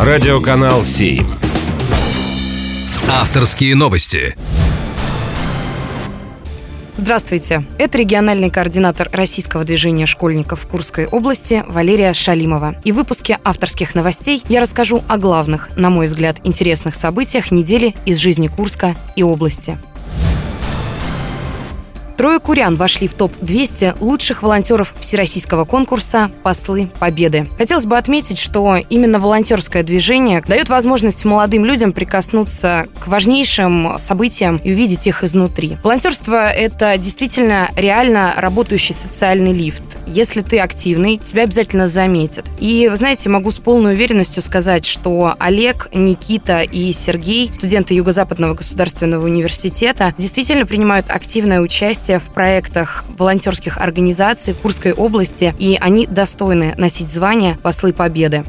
Радиоканал 7. Авторские новости. Здравствуйте. Это региональный координатор российского движения школьников Курской области Валерия Шалимова. И в выпуске авторских новостей я расскажу о главных, на мой взгляд, интересных событиях недели из жизни Курска и области. Трое курян вошли в топ-200 лучших волонтеров всероссийского конкурса «Послы Победы». Хотелось бы отметить, что именно волонтерское движение дает возможность молодым людям прикоснуться к важнейшим событиям и увидеть их изнутри. Волонтерство – это действительно реально работающий социальный лифт. Если ты активный, тебя обязательно заметят. И, вы знаете, могу с полной уверенностью сказать, что Олег, Никита и Сергей, студенты Юго-Западного государственного университета, действительно принимают активное участие участие в проектах волонтерских организаций Курской области, и они достойны носить звание «Послы Победы».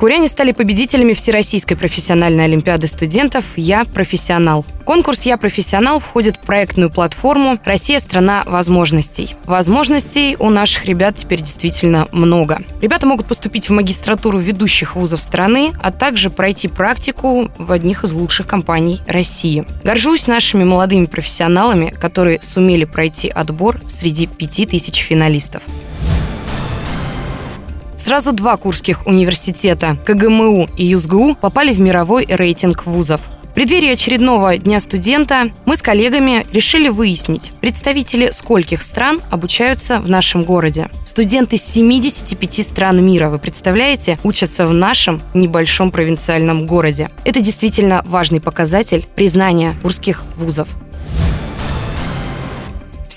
Куряне стали победителями Всероссийской профессиональной олимпиады студентов «Я профессионал». Конкурс «Я профессионал» входит в проектную платформу «Россия – страна возможностей». Возможностей у наших ребят теперь действительно много. Ребята могут поступить в магистратуру ведущих вузов страны, а также пройти практику в одних из лучших компаний России. Горжусь нашими молодыми профессионалами, которые сумели пройти отбор среди пяти тысяч финалистов. Сразу два курских университета КГМУ и ЮСГУ попали в мировой рейтинг вузов. В преддверии очередного Дня студента мы с коллегами решили выяснить, представители скольких стран обучаются в нашем городе. Студенты с 75 стран мира, вы представляете, учатся в нашем небольшом провинциальном городе. Это действительно важный показатель признания курских вузов.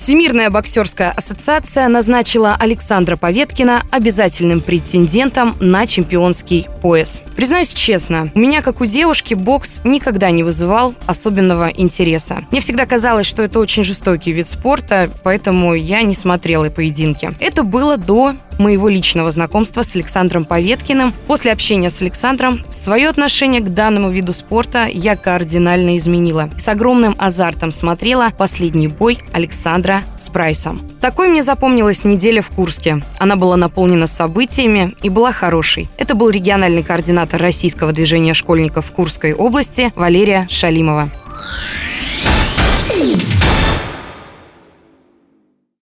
Всемирная боксерская ассоциация назначила Александра Поветкина обязательным претендентом на чемпионский пояс. Признаюсь честно, у меня, как у девушки, бокс никогда не вызывал особенного интереса. Мне всегда казалось, что это очень жестокий вид спорта, поэтому я не смотрела поединки. Это было до моего личного знакомства с Александром Поветкиным. После общения с Александром свое отношение к данному виду спорта я кардинально изменила. С огромным азартом смотрела последний бой Александра с Прайсом. Такой мне запомнилась неделя в Курске. Она была наполнена событиями и была хорошей. Это был региональный координатор российского движения школьников Курской области Валерия Шалимова.